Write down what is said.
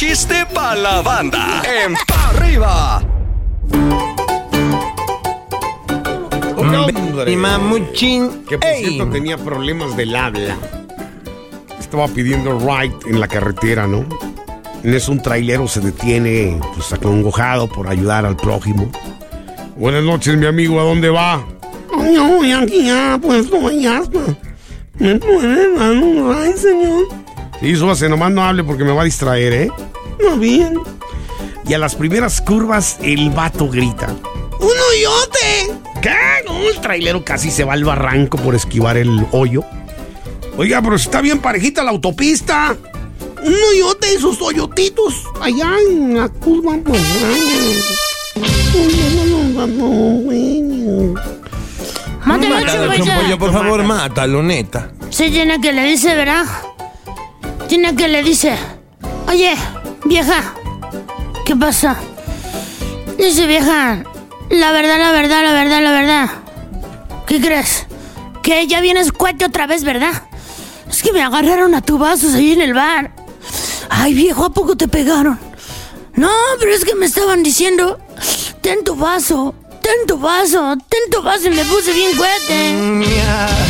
chiste pa' la banda. En Pa' Arriba. Y mamuchín. Que por ¡Ey! cierto tenía problemas del habla. Estaba pidiendo ride en la carretera, ¿no? En eso un trailero se detiene, pues acongojado por ayudar al prójimo. Buenas noches, mi amigo, ¿a dónde va? Yo voy aquí a Puerto Vallarta. ¿Me puede dar un ride, señor? Sí, súbase, nomás no hable porque me va a distraer, ¿eh? No bien. Y a las primeras curvas, el vato grita. ¡Un hoyote! ¿Qué? El trailero casi se va al barranco por esquivar el hoyo. Oiga, pero está bien parejita la autopista. Un hoyote y sus hoyotitos allá en la curva. Pues, Mátalo, Mátalo, por favor, mátalo, neta. Sí, tiene que le dice, ¿verdad? Tiene que le dice, oye, vieja, ¿qué pasa? Dice, vieja, la verdad, la verdad, la verdad, la verdad. ¿Qué crees? Que ya vienes cuate otra vez, ¿verdad? Es que me agarraron a tubazos ahí en el bar. Ay, viejo, ¿a poco te pegaron? No, pero es que me estaban diciendo, ten tu vaso, ten tu vaso, ten tu vaso y me puse bien cuete.